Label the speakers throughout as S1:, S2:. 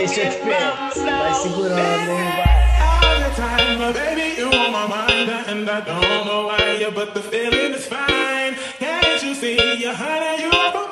S1: deixa eu te pegar. Vai segurando, hein, vai.
S2: Baby, you on my mind, and I don't know why, but the feeling is fine. Can't you see, you're honey, you're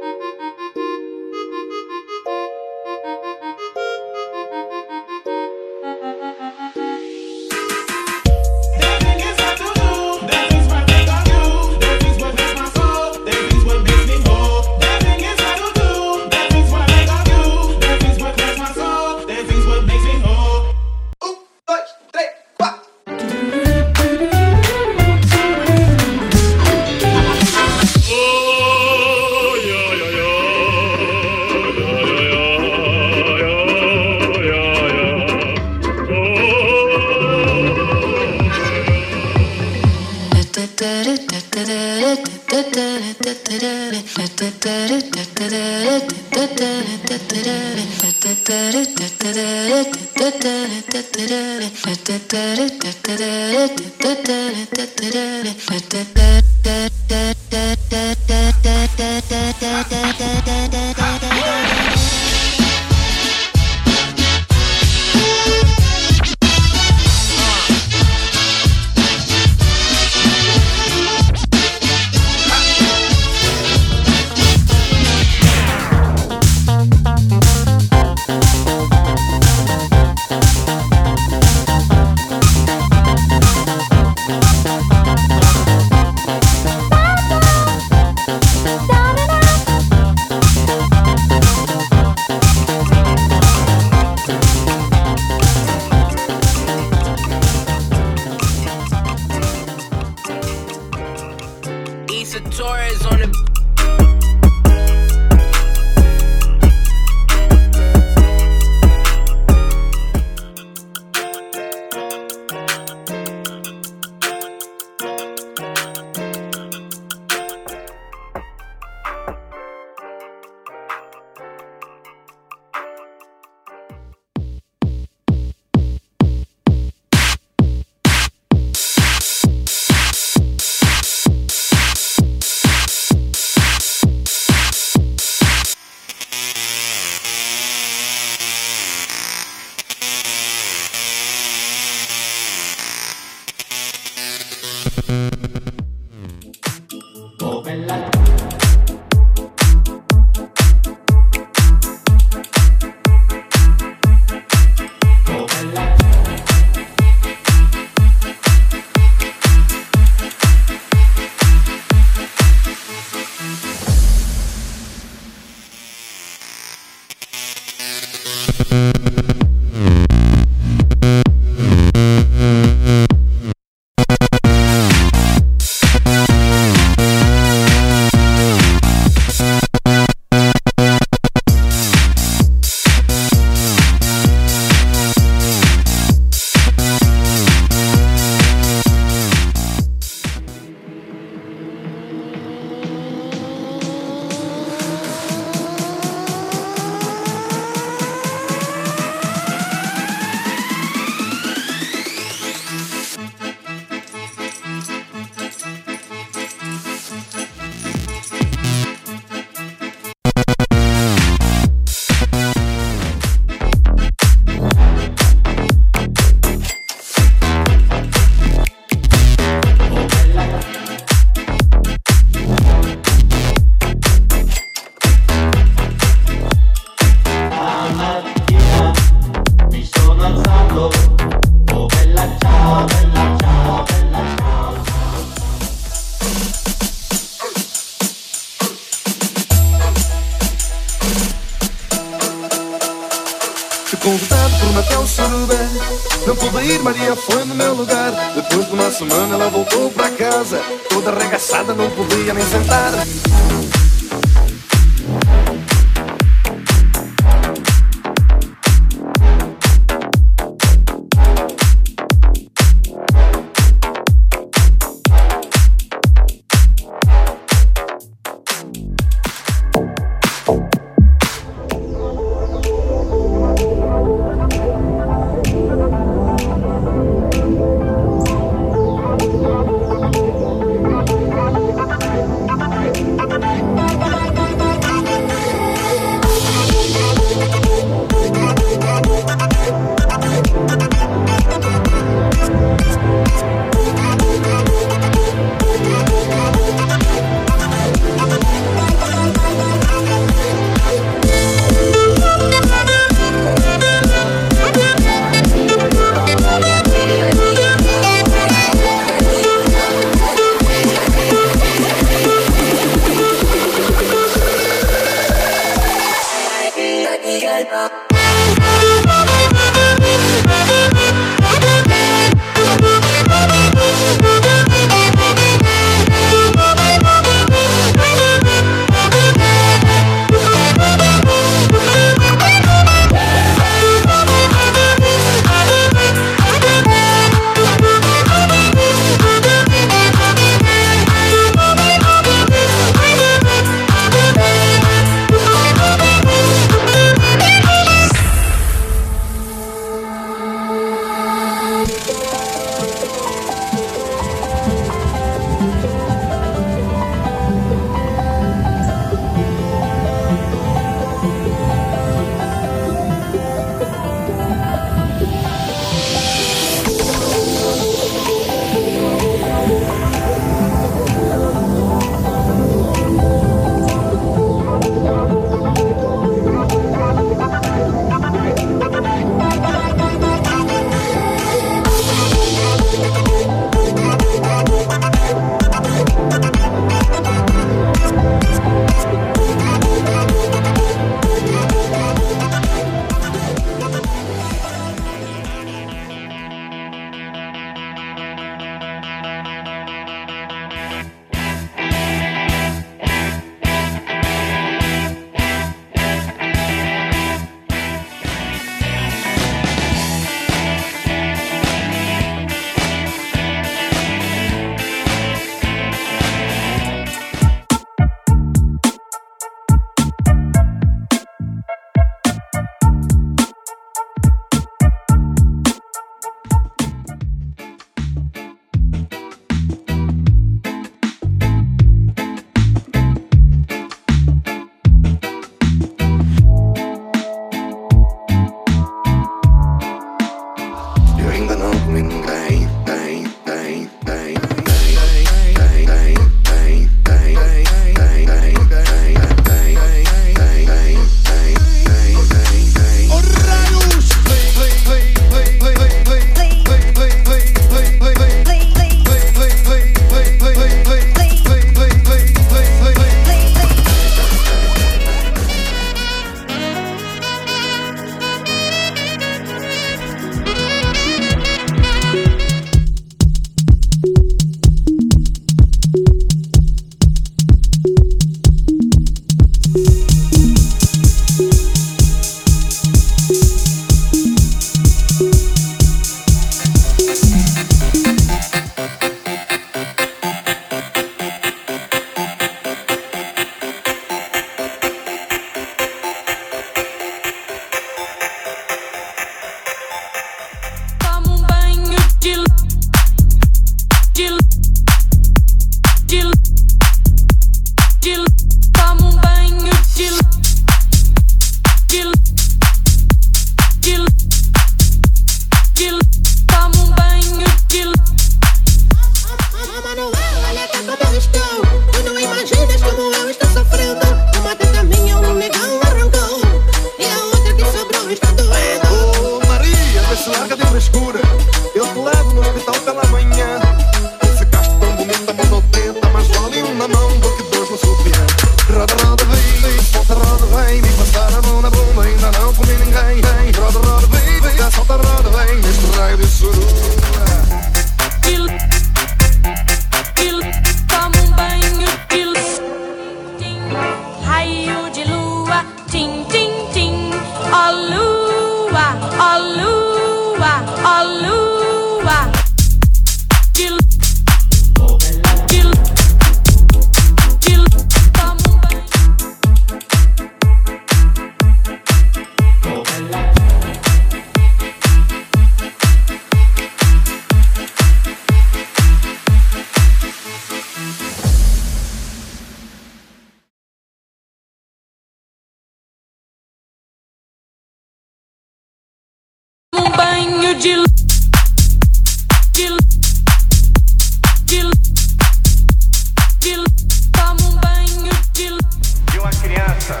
S2: criança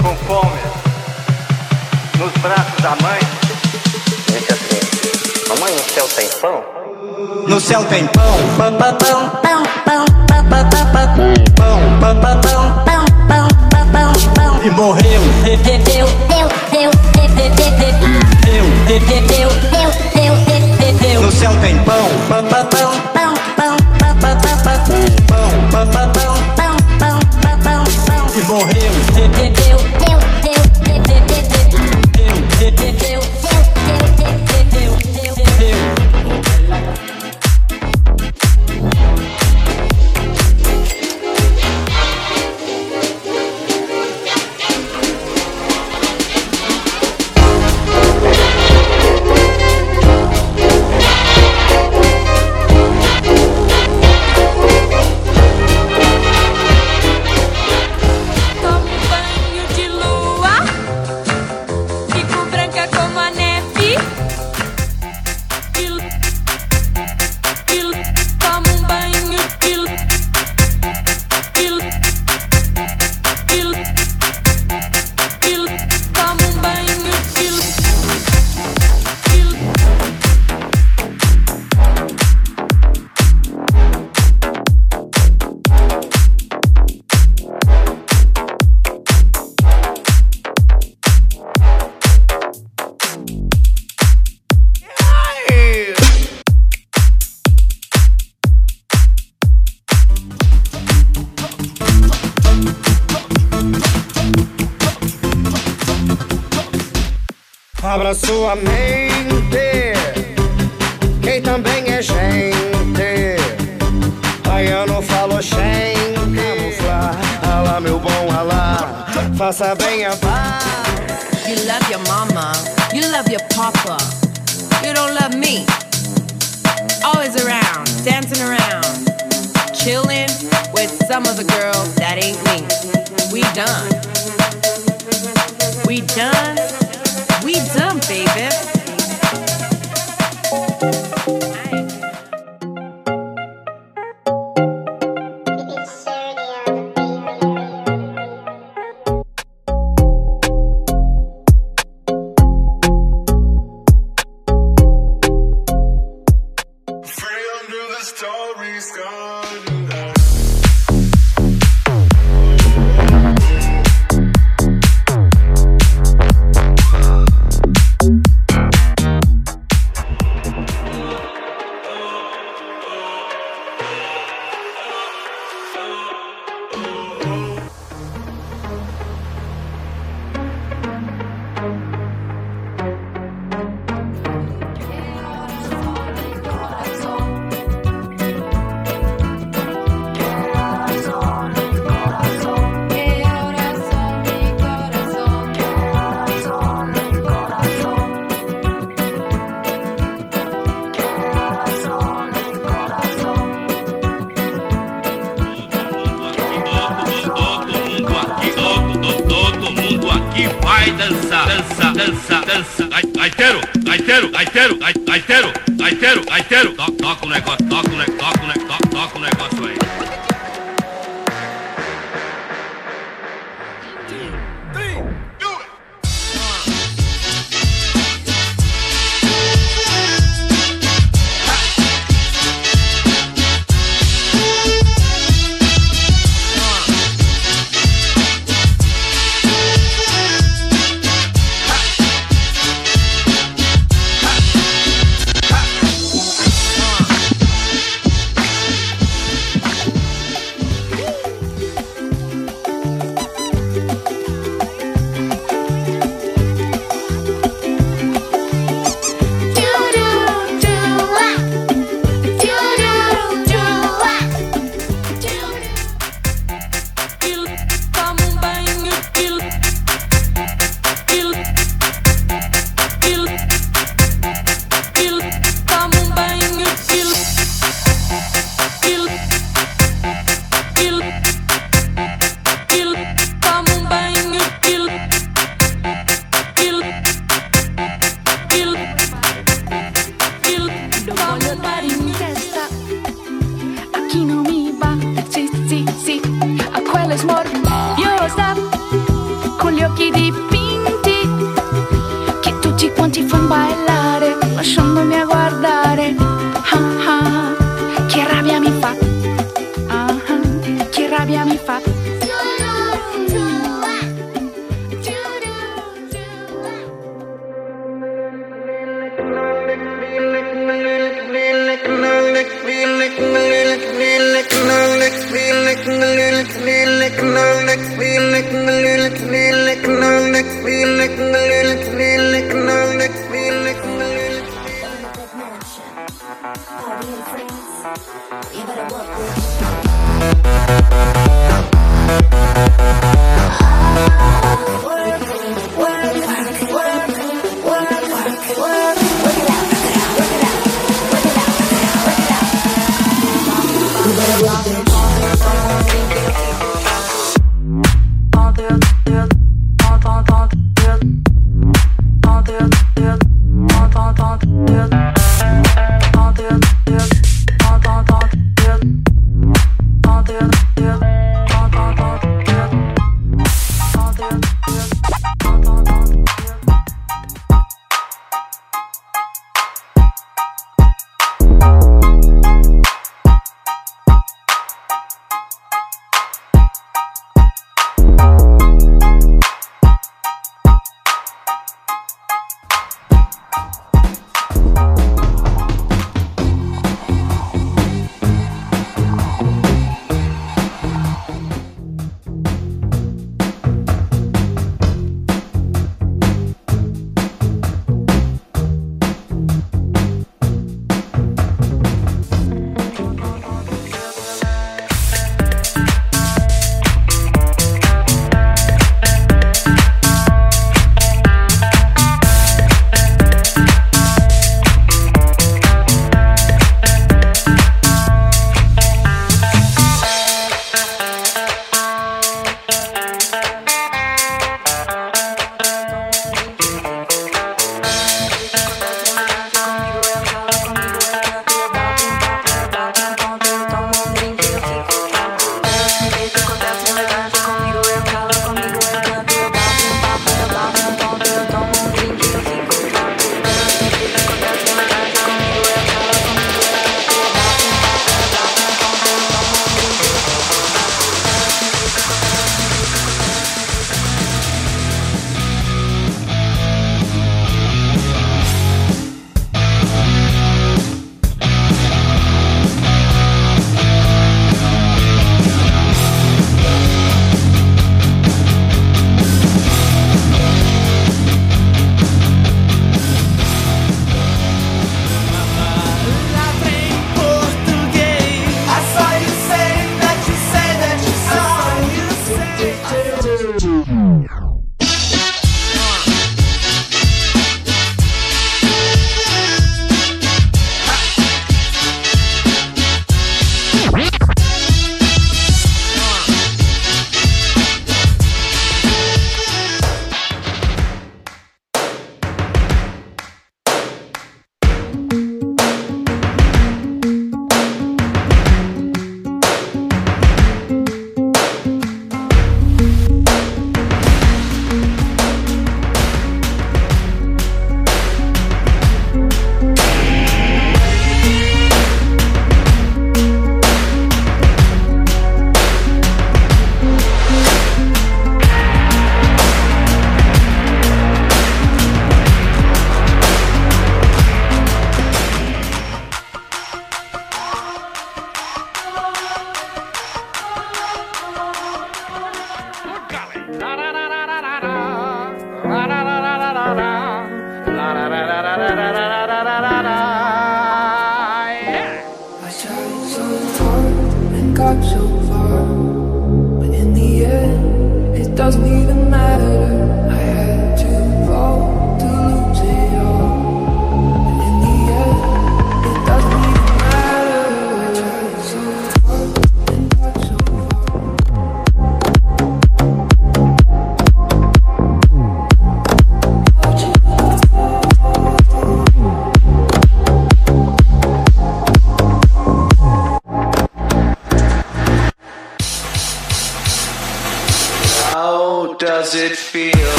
S2: com fome nos braços da mãe. Disse assim: Mamãe, no céu tem pão? No céu tem pão. Pão, pão, pão, pão, pão, pão, pão, pão, pão, pão, pão, pão, pão, E morreu.
S3: pão pão deu, deu, deu, deu, deu, deu, deu, pão No céu tem pão. Pão, pão, pão, pão, pão, pão, pão, pão, pão, pão, pão. Sua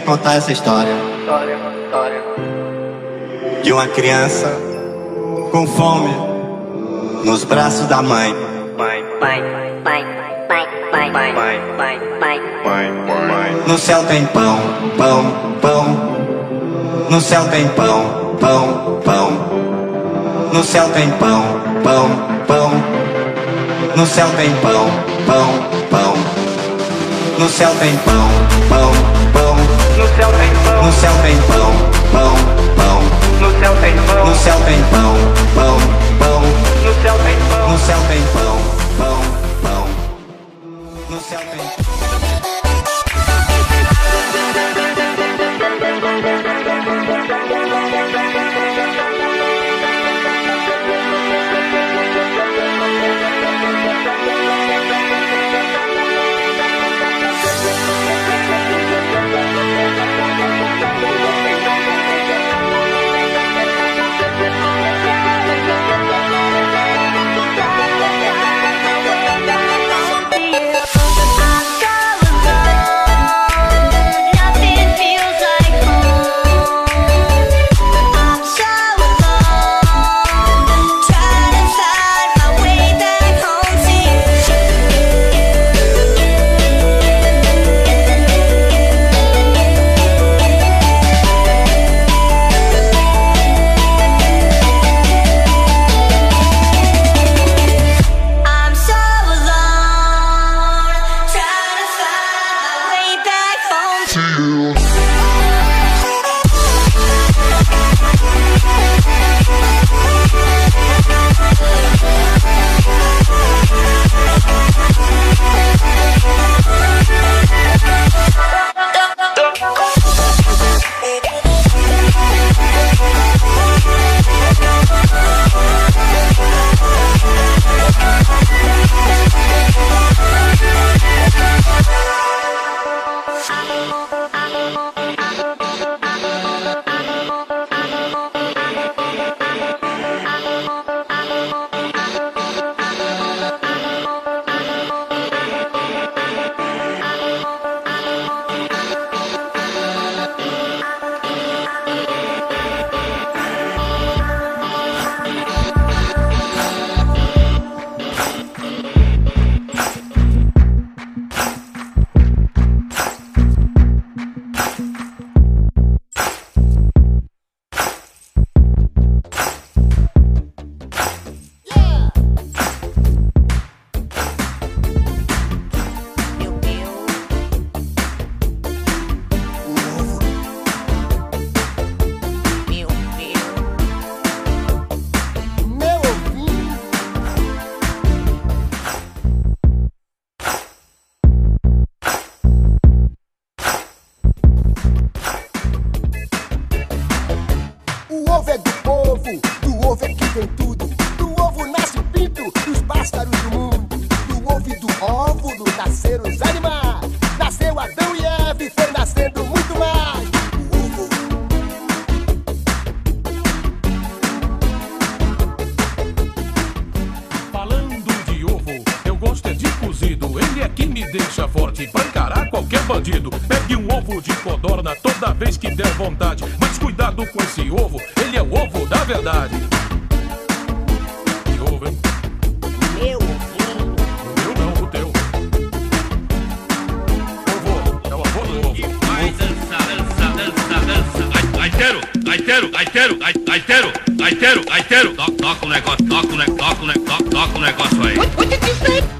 S4: contar essa história de uma criança com fome nos braços da mãe. No céu tem pão, pão, pão. No céu tem pão, pão, pão. No céu tem pão, pão, pão. No céu tem pão, pão, pão. No céu tem pão, pão, céu tem pão. No céu tem pão, pão, pão. No céu tem pão. No céu tem pão, pão, pão. No céu tem pão. No céu tem pão, pão, pão. No céu tem
S2: Pegue um ovo de codorna toda vez que der vontade. Mas cuidado com esse ovo, ele é o ovo da verdade. Que ovo, hein?
S5: Meu
S2: O meu não, o teu. Ovo, é o avô do ovo.
S6: Vai dançar, dançar, dançar, dançar. Ai, Aitero, Aitero, Aitero, ai, Aitero, Aitero, Aitero. To- Toca o negócio, toca o negócio, toca o negócio, toca o negócio aí.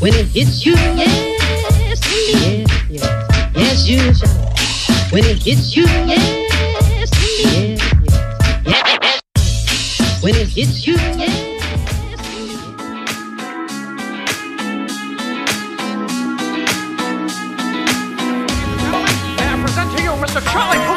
S5: When it hits you, yes, yes, yes, yes, you shine. When it hits you, yes, yes, yes, yes. When it hits you, yes.
S2: Mr. Charlie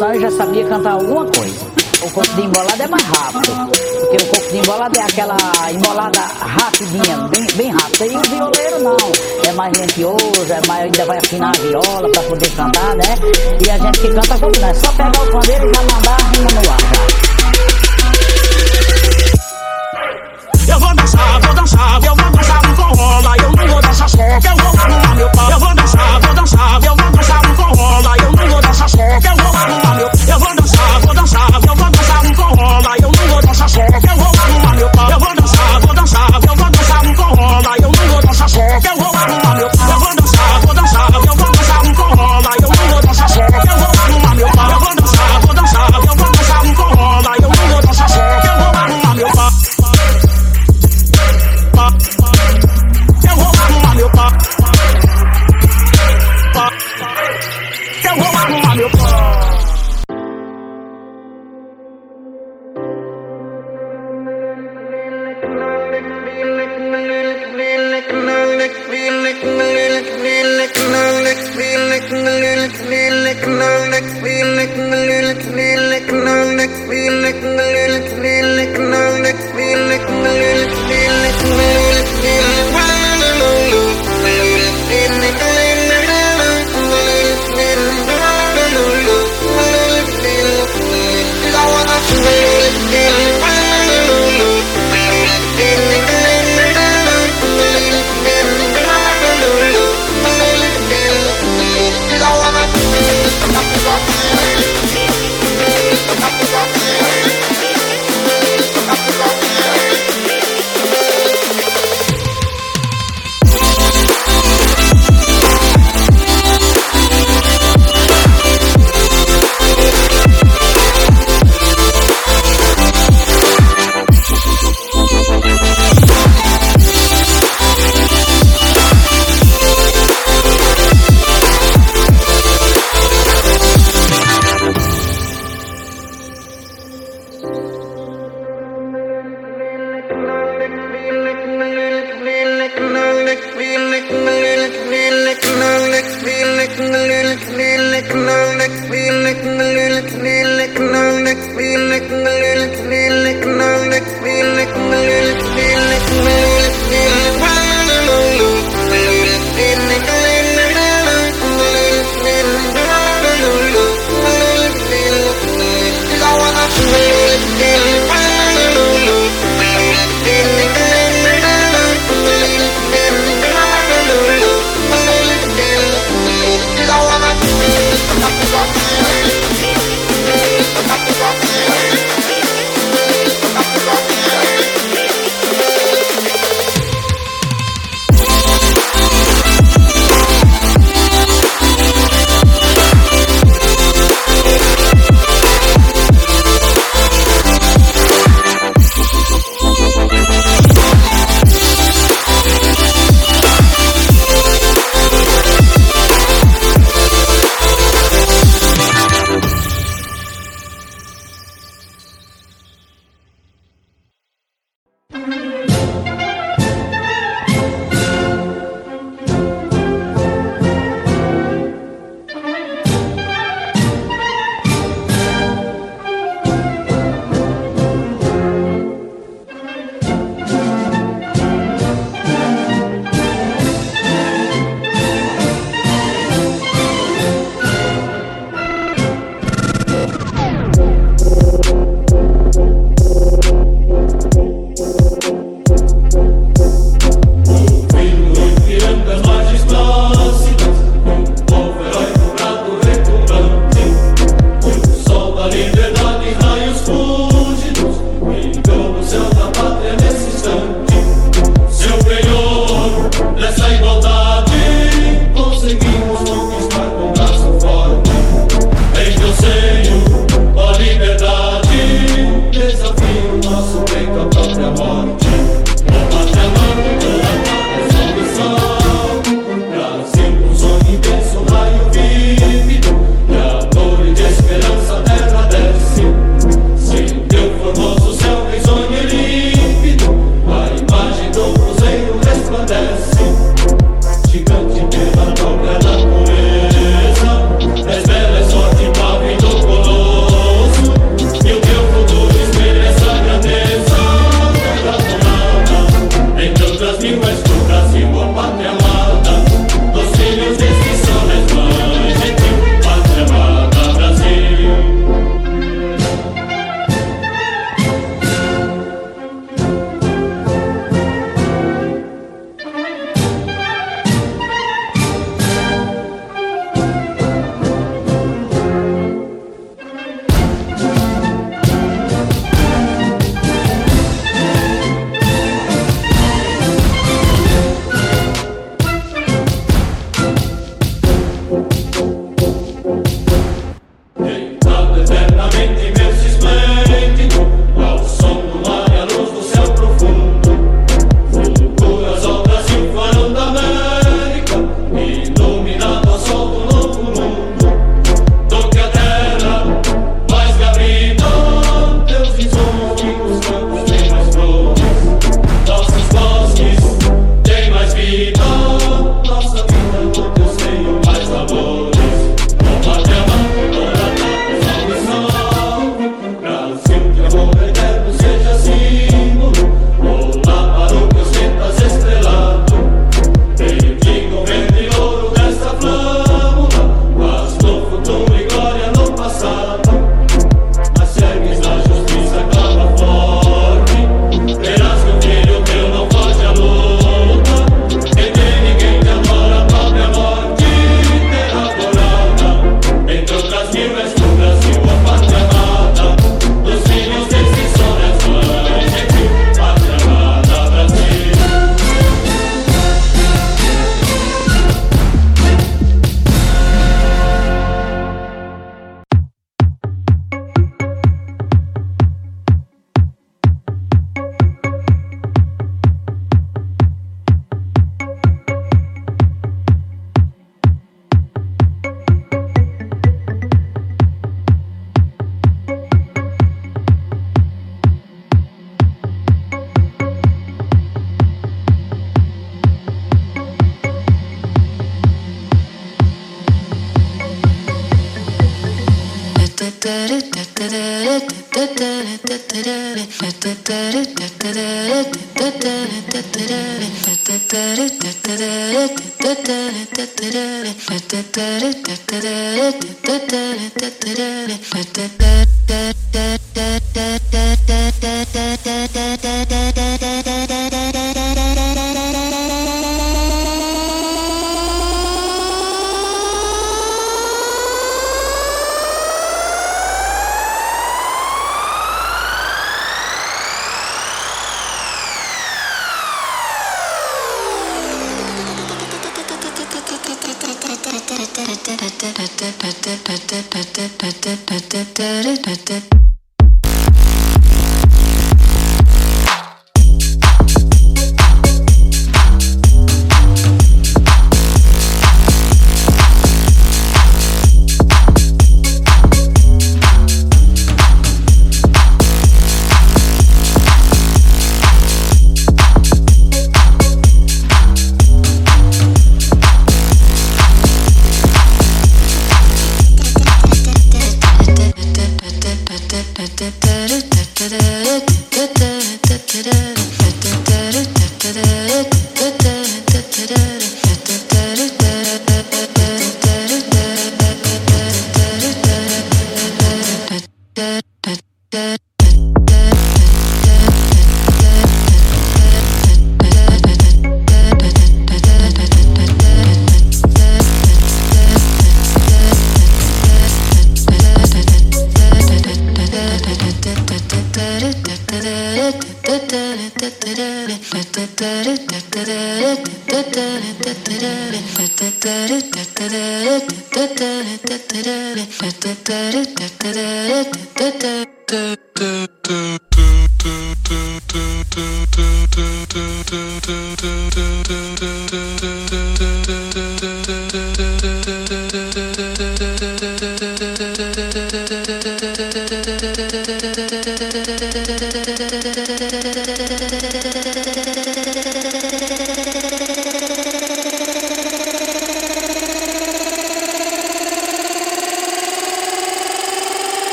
S7: eu
S8: já sabia cantar alguma coisa. O corpo de embolada é mais rápido, porque o corpo de embolada é aquela embolada rapidinha, bem, bem rápida. E o violeiro não, é mais lentioso, é mais, ainda vai afinar a viola para poder cantar, né? E a gente que canta como não, é só pegar o pandeiro e já
S9: mamar.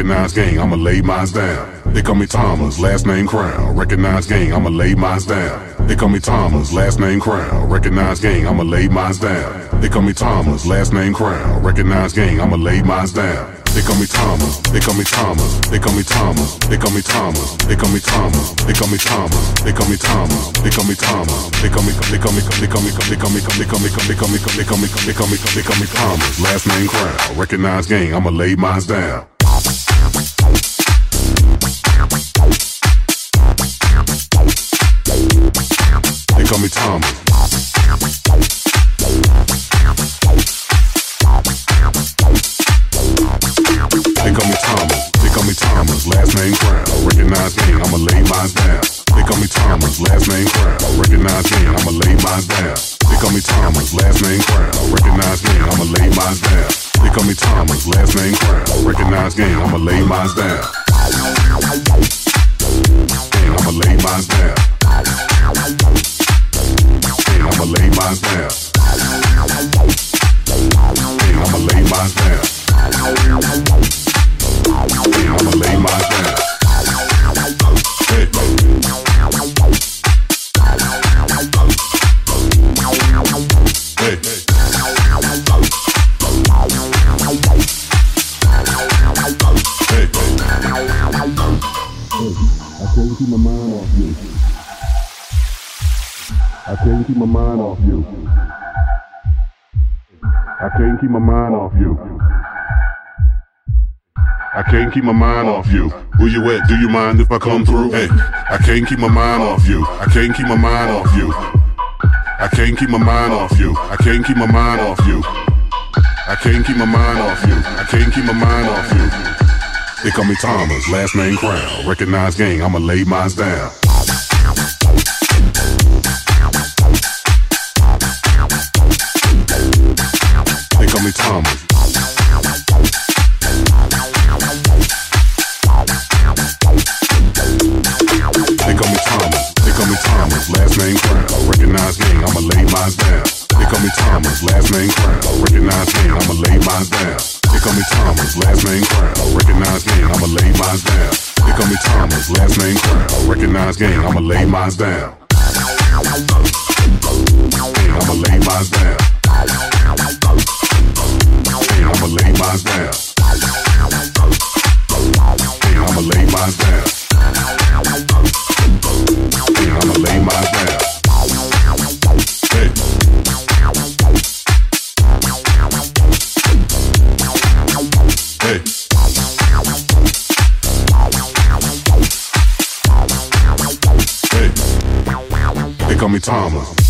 S9: Recognize gang, I'ma lay mines down. They call me Thomas, last name Crown. Recognize gang, I'ma lay mines down. They call me Thomas, last name Crown. Recognize gang, I'ma lay mines down. They call me Thomas, last name Crown. Recognize gang, I'ma lay mines down. They call me Thomas, they call me Thomas, they call me Thomas, they call me Thomas, they call me Thomas, they call me Thomas, they call me Thomas, they call me Thomas, they call me they call me they call me they call me they call me they call me they call me they call me they call me Thomas, last name Crown. Recognize gang, I'ma lay mines down. Me Thomas. They call me Thomas. They call me Thomas. Last name Crown. Recognize me. I'ma lay mine down. They call me Thomas. Last name Crown. Recognize me. I'ma lay mine down. They call me Thomas. Last name Crown. Recognize me. I'ma lay mine down. They call me Thomas. Last name Crown. Recognize me. I'ma lay mine down. Can't keep my mind off you. I can't keep my mind off you. Who you at? Do you mind if I come through? Hey, I can't keep my mind off you. I can't keep my mind off you. I can't keep my mind off you. I can't keep my mind off you. I can't keep my mind off you. I can't keep my mind off you. They call me Thomas, last name Crown. Recognize gang, I'ma lay mines down. Tommy Thomas. They call me Thomas, they call me Thomas, last name Crown. Recognize me, I'ma lay mine down. They call me Thomas, last name Crown. Recognize me, I'ma lay mine down. They call me Thomas, last name Crown. Recognize me, I'ma lay mine down. They call me Thomas, last name Crown. Recognize game, I'ma lay mine down. I'ma lay mine down. Gang, I'ma lay mine down. Gang, I'ma lay mine down. Hey. Hey. Hey. They call me Thomas.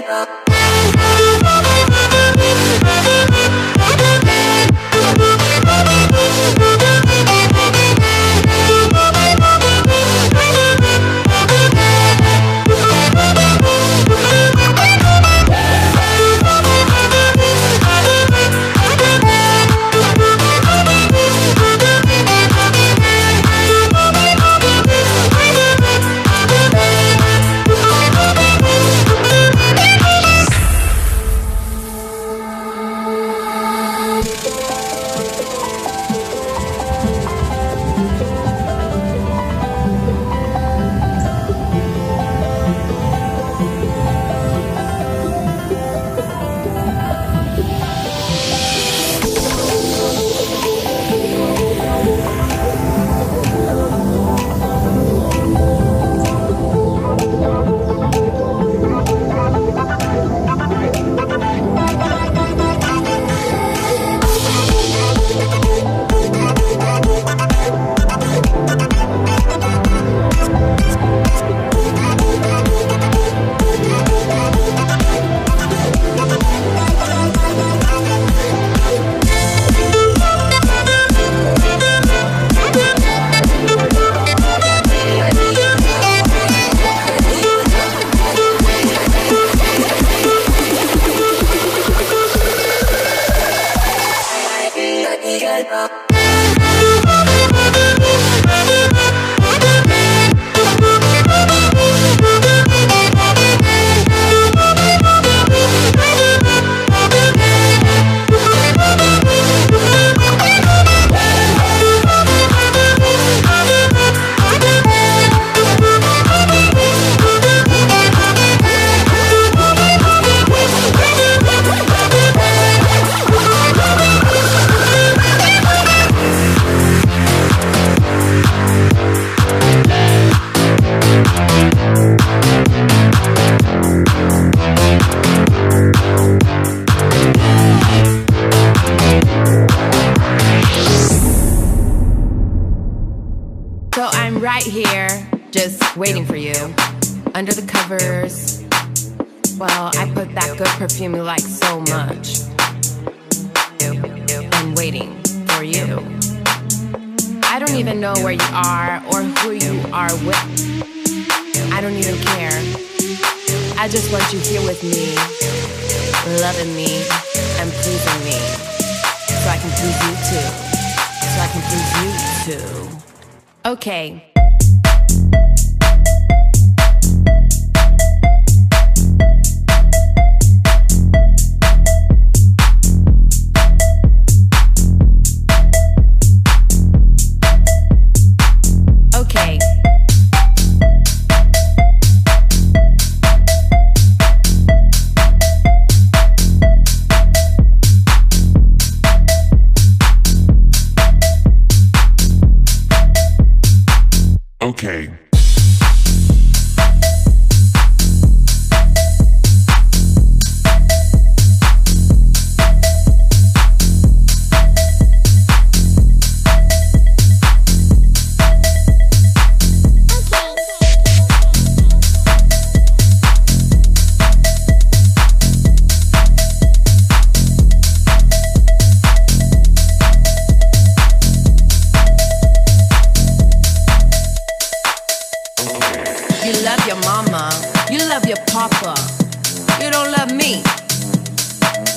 S10: Bye.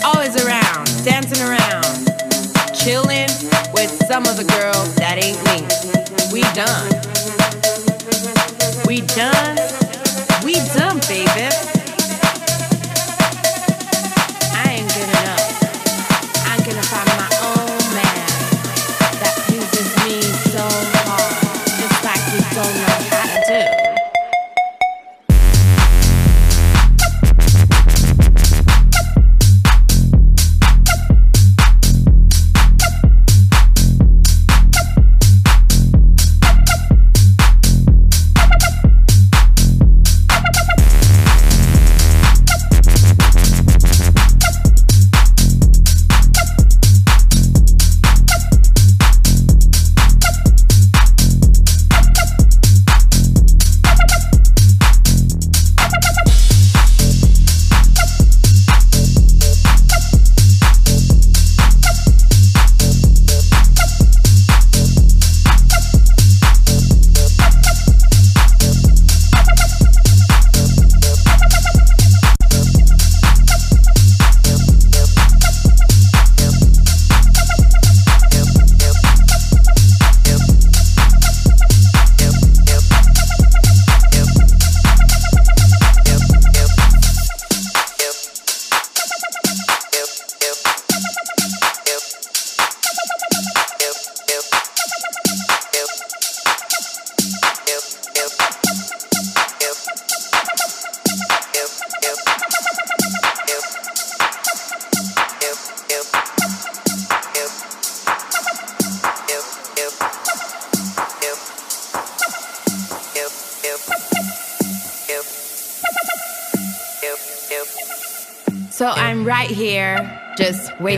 S10: Always around, dancing around, chilling with some other girl that ain't me. We done. We done. We done, baby.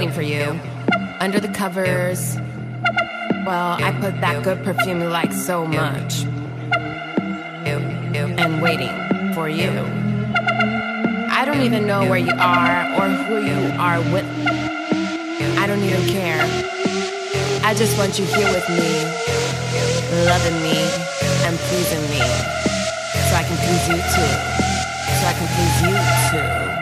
S10: Waiting for you. Under the covers. Well, I put that good perfume you like so much. And waiting for you. I don't even know where you are or who you are with. I don't even care. I just want you here with me, loving me and pleasing me. So I can please you too. So I can please you too.